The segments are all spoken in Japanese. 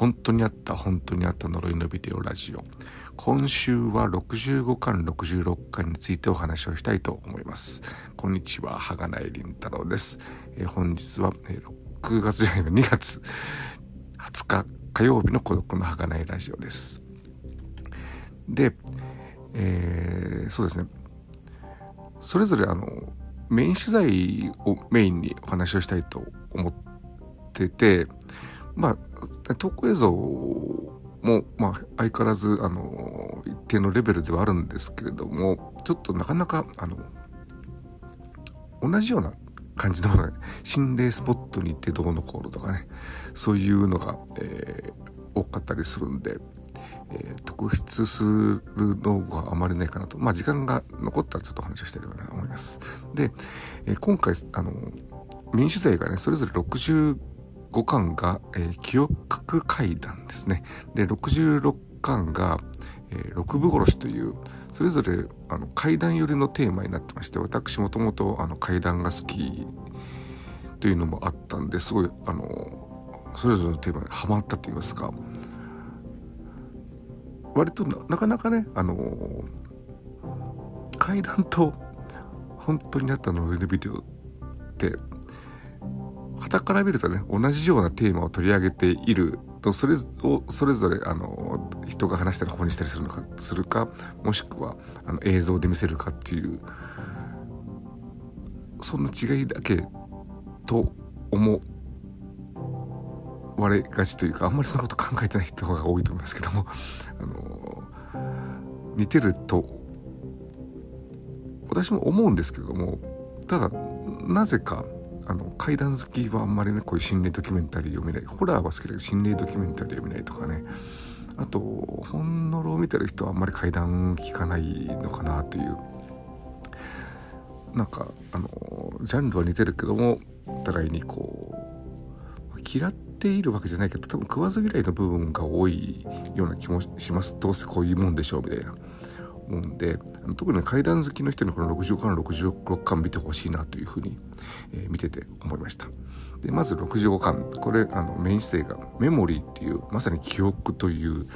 本当にあった本当にあった呪いのビデオラジオ。今週は65巻66巻についてお話をしたいと思います。こんにちははがないりんたろうです、えー、本日は、えー、6月じゃない2月20日火曜日の孤独のはがないラジオです。で、えー、そうですね。それぞれあのメイン取材をメインにお話をしたいと思っててまあ投稿映像も、まあ、相変わらずあの一定のレベルではあるんですけれどもちょっとなかなかあの同じような感じの心霊スポットに行ってどうのこうのとかねそういうのが、えー、多かったりするんで、えー、特筆するのがあまりないかなと。まあ時間が残ったらちょっと話をしたいと思います。で、えー、今回あの民主罪がねそれぞれ5巻が、えー、記憶階段ですね。で66巻が、えー、六部殺しというそれぞれあの階段寄りのテーマになってまして私もともと階段が好きというのもあったんですごいあのそれぞれのテーマにはまったと言いますか。割となかなかねあの階段と本当になったの上でビデオって傍から見るとね同じようなテーマを取り上げているとそれをそれぞれあの人が話したり本にしたりするのかするかもしくはあの映像で見せるかっていうそんな違いだけと思われがちというかあんまりそのこと考えてない人が多いと思いますけどもあの似てると私も思うんですけどもただなぜかあの怪談好きはあんまりねこういう心霊ドキュメンタリー読めない。ホラーは好きだけど心霊ドキュメンタリー読めないとかね。あと本のろを見てる人はあんまり怪談聞かないのかなという。なんかあのジャンルは似てるけどもお互いにこう嫌っているわけじゃないけど多分食わず嫌いの部分が多いような気もします。どうせこういうもんでしょうみたいな。うんで特に階段好きの人にこの65巻66巻見てほしいなというふうに、えー、見てて思いました。でまず65巻。これあのメイン姿勢が「メモリー」っていうまさに記憶という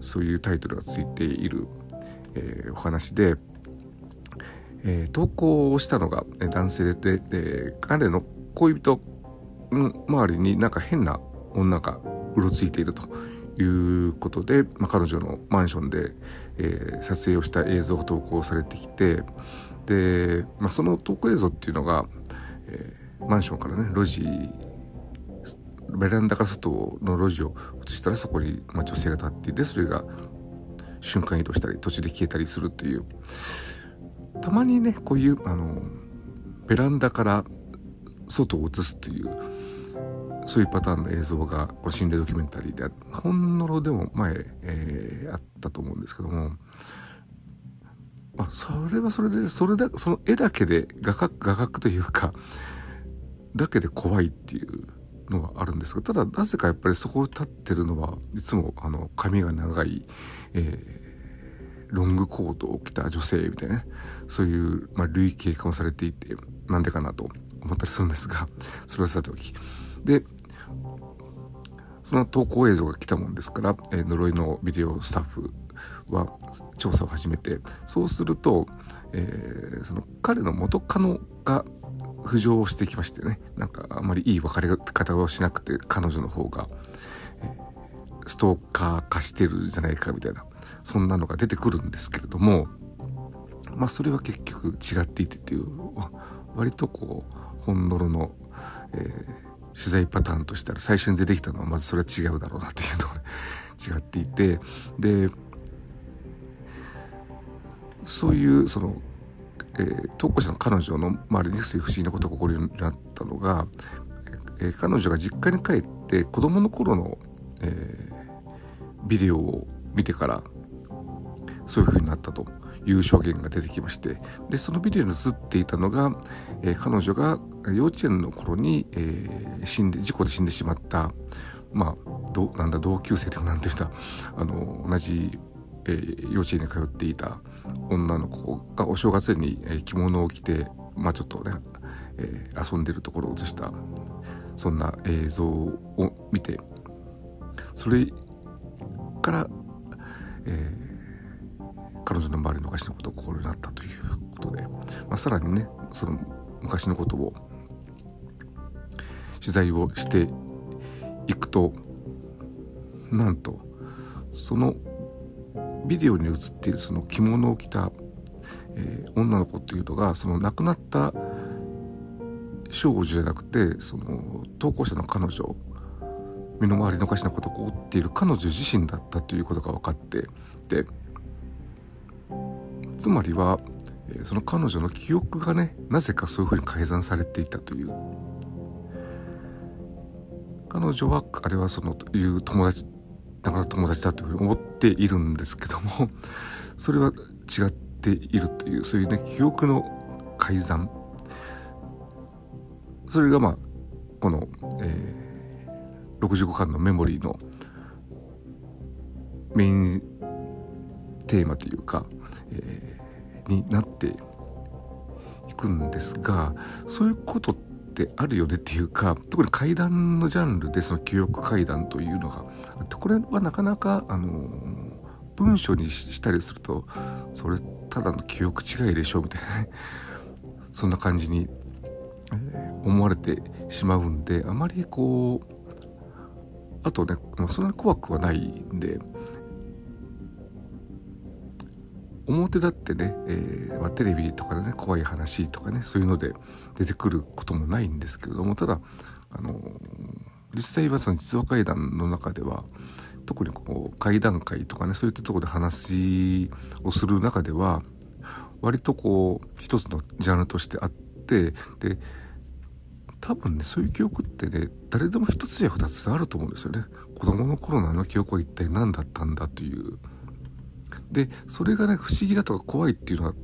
そういうタイトルがついている、えー、お話で、えー、投稿をしたのが男性で、え、彼の恋人の周りになんか変な女がうろついているということで、まあ、彼女のマンションで、えー、撮影をした映像が投稿されてきてで、まあ、その投稿映像っていうのが、えー、マンションからね路地ベランダから外の路地を映したらそこに、まあ、女性が立っていてそれが瞬間移動したり途中で消えたりするっていう。たまにねこういうあのベランダから外を映すというそういうパターンの映像がこの心霊ドキュメンタリーでほんのろでも前、えー、あったと思うんですけどもあそれはそれでそれだその絵だけで画角画角というかだけで怖いっていうのはあるんですがただなぜかやっぱりそこを立ってるのはいつもあの髪が長い、えー、ロングコートを着た女性みたいなねそういう、まあ、類型化もされていてなんでかなと思ったりするんですがそれはさておき。でその投稿映像が来たもんですから、えー、呪いのビデオスタッフは調査を始めてそうすると、えー、その彼の元カノが浮上してきましてねなんかあまりいい別れ方をしなくて彼女の方が、えー、ストーカー化してるじゃないかみたいなそんなのが出てくるんですけれどもまあそれは結局違っていてっていう割とこうほんのろの、えー取材パターンとしたら最初に出てきたのはまずそれは違うだろうなっていうのが 違っていてでそういうその、えー、投稿者の彼女の周りにそういう不思議なことが起こるようになったのが、えー、彼女が実家に帰って子供の頃の、えー、ビデオを見てからそういう風になったと。いう証言が出てきましてでそのビデオに映っていたのが、えー、彼女が幼稚園の頃に、えー、死んで事故で死んでしまったまあどなんだ同級生というかなんていうんだあの同じ、えー、幼稚園に通っていた女の子がお正月に、え、着物を着てまあちょっとね、え、遊んでるところを映したそんな映像を見てそれから、えー彼女の周りの昔のことを心になったということで、まあ、さらにねその昔のことを取材をしていくとなんとそのビデオに映っているその着物を着た、えー女の子っていうのがその亡くなった少女じゃなくてその投稿者の彼女身の回りのおかしなことを追っている彼女自身だったということが分かってでつまりは、その彼女の記憶がねなぜかそういうふうに改ざんされていたという。彼女はあれはそのいう友達だから友達だというふうに思っているんですけどもそれは違っているというそういうね記憶の改ざん。それがまあこの、えー65巻のメモリーのメインテーマというか、えーになっていくんですがそういうことってあるよねっていうか特に怪談のジャンルでその記憶怪談というのがあってこれはなかなかあの文章にしたりするとそれただの記憶違いでしょみたいなねそんな感じに、思われてしまうんであまりこうあとねそんなに怖くはないんで表だってね、えーまあ、テレビとかでね怖い話とかねそういうので出てくることもないんですけれどもただあの実際はその実話怪談の中では特にこう怪談会とかねそういったとこで話をする中では割とこう一つのジャンルとしてあってで多分ねそういう記憶ってね誰でも一つや二つあると思うんですよね。子供の頃のあの記憶は一体何だったんだという。でそれがね不思議だとか怖いっていうのは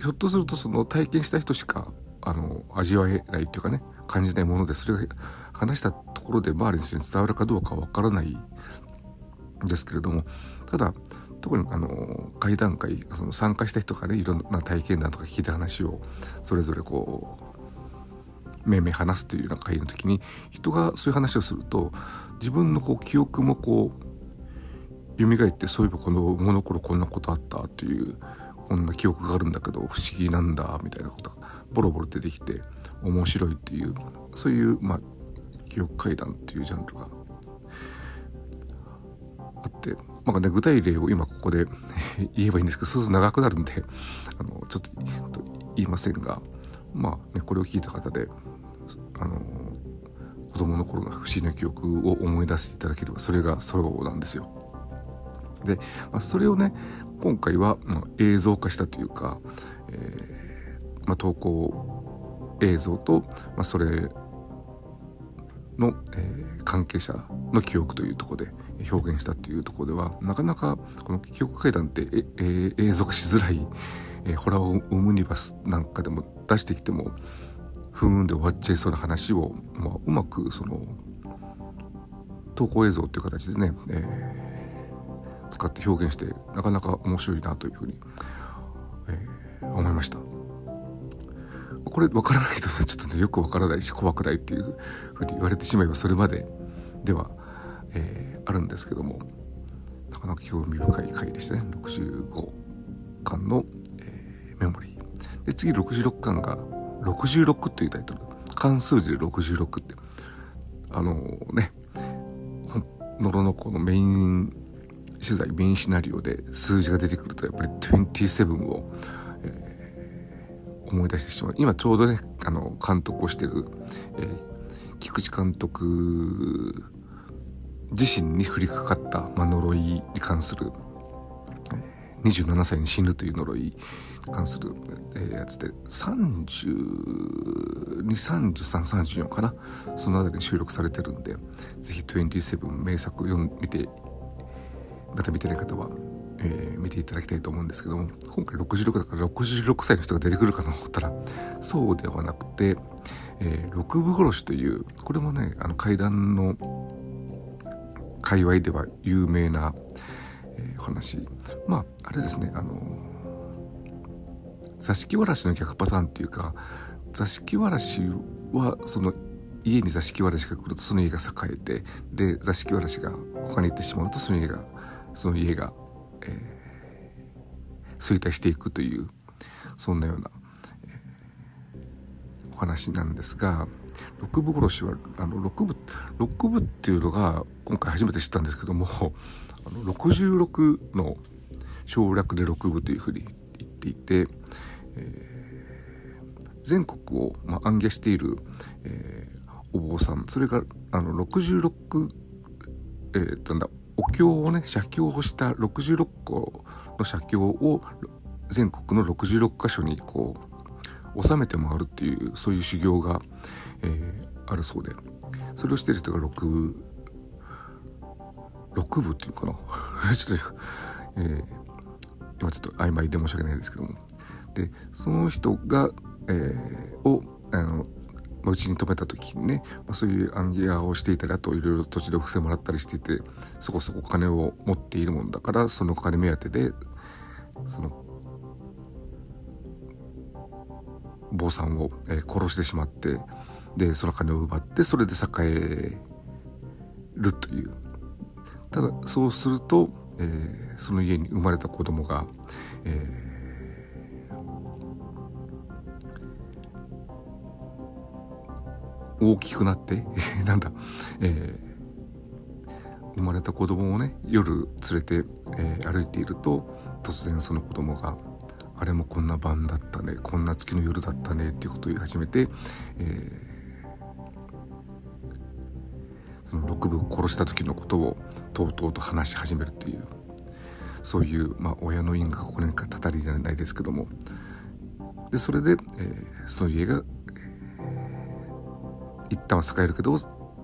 ひょっとするとその体験した人しかあの味わえないっていうかね感じないものでそれが話したところで周りの人に伝わるかどうかわからないですけれどもただ特にあの会談会その参加した人がねいろんな体験談とか聞いた話をそれぞれこうめいめい話すというような会の時に人がそういう話をすると自分のこう記憶もこう蘇ってそういえばこの物の頃こんなことあったというこんな記憶があるんだけど不思議なんだみたいなことがボロボロ出てきて面白いっていうそういうまあ記憶怪談っていうジャンルがあってまあね具体例を今ここで 言えばいいんですけどそうすると長くなるんであのちょっと言いませんがまあねこれを聞いた方であの子供の頃の不思議な記憶を思い出していただければそれがそうなんですよ。で、まあ、それをね今回は、まあ、映像化したというか、えーまあ、投稿映像と、まあ、それの、えー関係者の記憶というところで表現したっていうところではなかなかこの記憶怪談ってえ、えー映像化しづらい、えーホラーオムニバスなんかでも出してきてもふーんで終わっちゃいそうな話を、まあ、うまくその投稿映像という形でね、え使って表現してなかなか面白いなというふうに、えー思いました。これ分からないとちょっとねよく分からないし怖くないっていうふうに言われてしまえばそれまででは、えーあるんですけどもなかなか興味深い回でしたね。65巻の、えーメモリー。で次66巻が66っていうタイトル。関数字で66って。あのねほんのろのこのメイン取材メインシナリオで数字が出てくるとやっぱり27を、えー思い出してしまう。今ちょうどねあの監督をしてる、えー菊池監督自身に降りかかった、ま、呪いに関する、えー27歳に死ぬという呪いに関する、えーやつで323334かな。そのあたりに収録されてるんでぜひ27名作読ん見てまた見てない方は、えー見ていただきたいと思うんですけども今回66だから66歳の人が出てくるかと思ったらそうではなくて、えー六部殺しというこれもねあの怪談の界隈では有名な、えー話。まああれですねあの座敷わらしの逆パターンっていうか座敷わらしはその家に座敷わらしが来るとその家が栄えてで座敷わらしが他に行ってしまうとその家がその家が、えー、衰退していくというそんなような、えー、お話なんですが六部殺しはあの六部六部っていうのが今回初めて知ったんですけどもあの66の省略で六部というふうに言っていて、えー、全国を、まあ、暗記している、えー、お坊さんそれがあの66えー、なんだお経をね写経をした66個の写経を全国の66箇所にこう収めて回るっていうそういう修行が、えー、あるそうで。それをしてる人が6部6部っていうかな？ちょっと、えー、今ちょっと曖昧で申し訳ないですけども。でその人が、えー、をあのうちに泊めた時にね、まあ、そういう暗記屋をしていたりあといろいろ土地でお布施もらったりしていてそこそこ金を持っているもんだからそのお金目当てでその坊さんを、え、殺してしまってでその金を奪ってそれで栄えるという。ただそうすると、えー、その家に生まれた子供が、え大きくなって なんだ、えー、生まれた子供をね夜連れて、えー、歩いていると突然その子供があれもこんな晩だったねこんな月の夜だったねっていうことを言い始めて、えー、その六部を殺した時のことをとうとうと話し始めるというそういう、まあ、親の因果ここにかたたりじゃないですけども。でそれで、えー、その家が、一旦は栄えるけど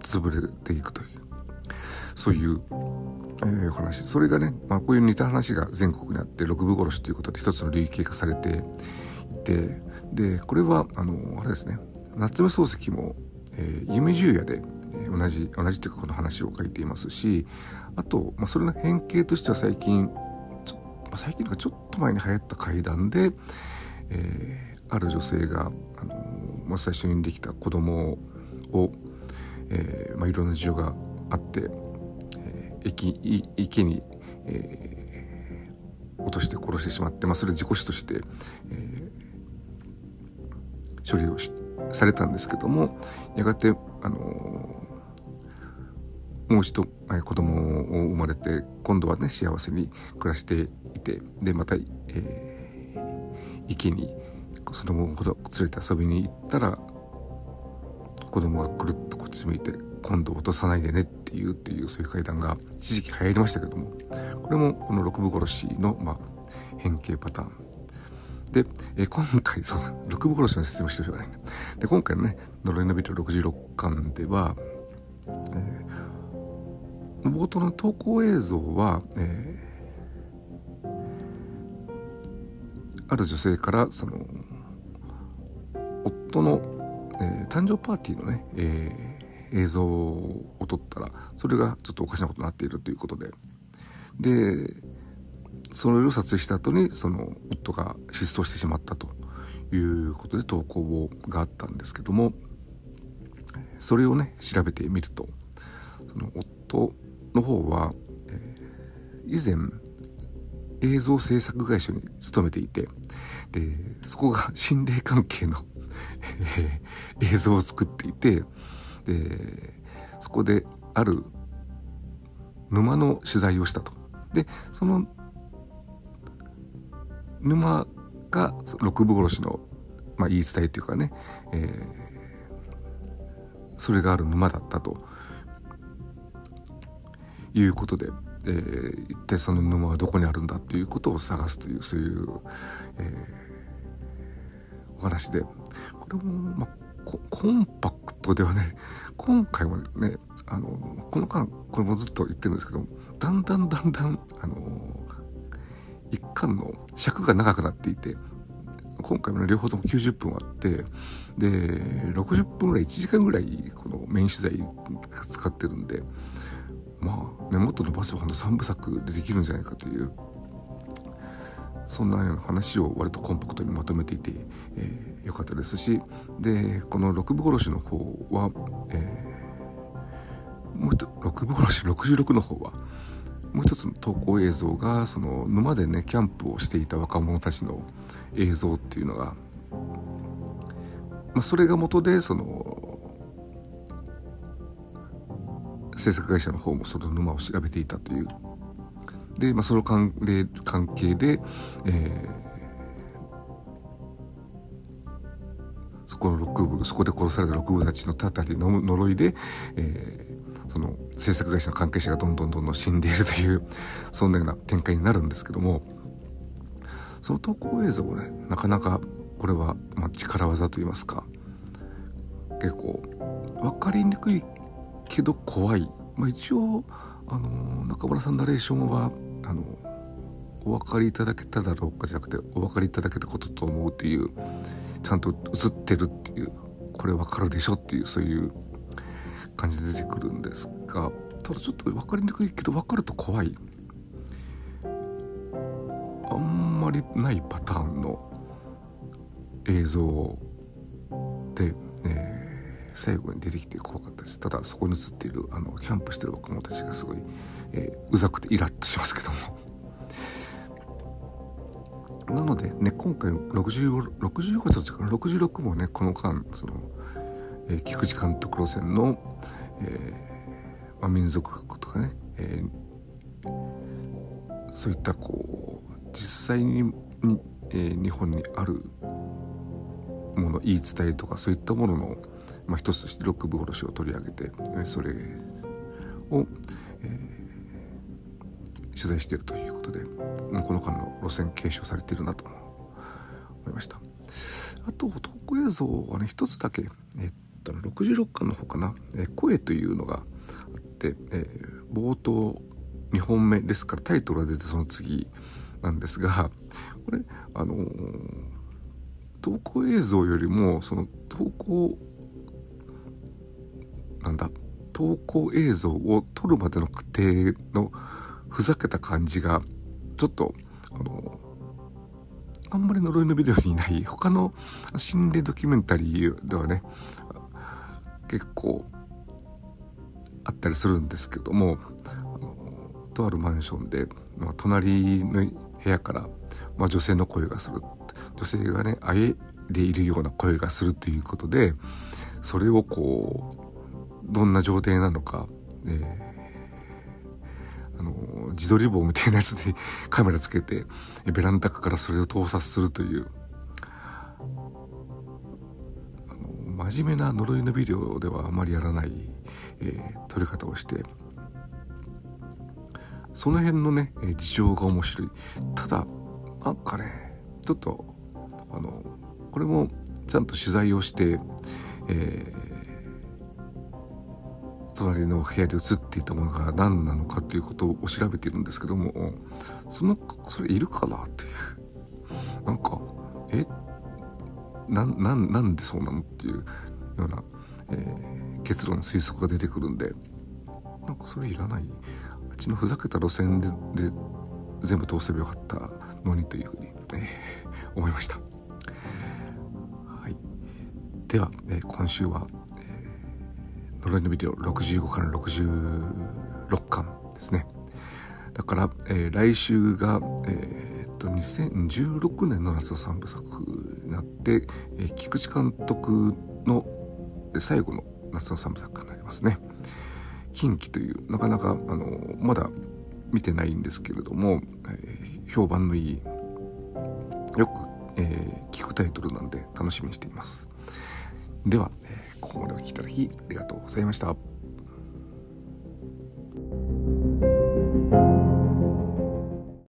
潰れていくという。そういうえー、話。それがね、まあ、こういう似た話が全国にあって六部殺しということで一つの類型化されていてでこれはあのあれですね。夏目漱石も、えー、夢十夜で、同じ同じというかこの話を書いていますしあと、まあ、それの変形としては最近、最近とかちょっと前に流行った怪談で、えー、ある女性が、あのまあ、最初にできた子供を、えーまあ、いろんな事情があって池池に、えー、落として殺してしまって、まあ、それ事故死として、え、処理をされたんですけどもやがて、あの、もう一度、えー、子供を生まれて今度はね幸せに暮らしていてでまた、えー、池にその子を連れて遊びに行ったら子供がくるっとこっち向いて今度落とさないでねっていうっていうそういう階段が一時期流行りましたけどもこれもこの六部殺しの、まあ、変形パターン。で、え、今回その六部殺しの説明をしてほしいないで今回のね「呪いのビデオ66巻」では、えー、冒頭の投稿映像は、えー、ある女性からその夫の、えー、誕生パーティーのね、えー映像を撮ったらそれがちょっとおかしなことになっているということで。でそれを撮影した後にその夫が失踪してしまったということで投稿があったんですけどもそれをね調べてみるとその夫の方は、えー、以前映像制作会社に勤めていてでそこが心霊関係の 映像を作っていてでそこである沼の取材をしたと。でその沼が六部殺しの、まあ、言い伝えっていうかね、えー、それがある沼だったと。いうことで、えー、一体その沼はどこにあるんだっていうことを探すというそういう、えー、お話で。これも、まあ、コンパクトではね 今回もねあのこの間これもずっと言ってるんですけどだんだんだんだんあの一巻の尺が長くなっていて今回もね両方とも90分あってで60分ぐらい1時間ぐらいこのメイン取材使ってるんでまあねもっと伸ばせばほんと3部作でできるんじゃないかというそんなような話を割とコンパクトにまとめていて、えー、よかったですしでこの六部殺しの方は、えー、もう六部殺し66の方はもう一つの投稿映像がその沼でねキャンプをしていた若者たちの映像っていうのが、まあ、それが元でその制作会社の方もその沼を調べていたというで、まあ、その関関係で、えー、そこの六部そこで殺された六部たちのたたりの呪いで、えー、その制作会社の関係者がどんどんどんどん死んでいるというそんなような展開になるんですけどもその投稿映像ねなかなかこれは、まあ、力技といいますか結構分かりにくいけど怖い、まあ、一応あの中村さんナレーションはあのお分かりいただけただろうかじゃなくてお分かりいただけたことと思うっていうちゃんと映ってるっていうこれ分かるでしょっていうそういう感じで出てくるんですがただちょっと分かりにくいけど分かると怖い。あんまりないパターンの映像で、えー最後に出てきて怖かったです。ただそこに映っているあのキャンプしてる若者たちがすごい、えー、うざくてイラッとしますけども。なのでね今回65 65と違う66もねこの間その、えー、菊池監督路線の、えーまあ、民族学とかね、えー、そういったこう実際にに、えー、日本にあるもの言い伝えとかそういったもののまあ、一つとして六部殺しを取り上げてそれを、えー、取材しているということでこの間の路線継承されているなと思いました。あと投稿映像はね一つだけ、えっと66巻の方かな「えー、声」というのがあって、えー、冒頭2本目ですからタイトルが出てその次なんですがこれあのー、投稿映像よりもその投稿なんだ投稿映像を撮るまでの過程のふざけた感じがちょっとあのあんまり呪いのビデオにいない他の心霊ドキュメンタリーではね結構あったりするんですけどもとあるマンションで、まあ、隣の部屋から、まあ、女性の声がする。女性がねあえでいるような声がするということでそれをこうどんな状態なのか、えー、あの自撮り棒みたいなやつで カメラつけてベランダからそれを盗撮するという。あの真面目な呪いのビデオではあまりやらない、えー、撮り方をして。その辺のね事情が面白い。ただなんかねちょっとあのこれもちゃんと取材をして、えー隣の部屋で映っていたものが何なのかということを調べているんですけどもそのそれいるかなって。いうなんかえ？なななんでそうなのっていうような、えー、結論推測が出てくるんで。なんかそれいらない。あっちのふざけた路線でで全部通せばよかったのにというふうに、えー、思いました。はい、では、えー、今週は呪いのビデオ65から66巻ですね。だから、えー、来週が、えー、っと2016年の夏の3部作になって、えー、菊池監督の最後の夏の3部作になりますね。近畿というなかなかあのまだ見てないんですけれども、えー、評判のいいよく、えー、聞くタイトルなんで楽しみにしています。では、えーここまでお聴きいただきありがとうございました。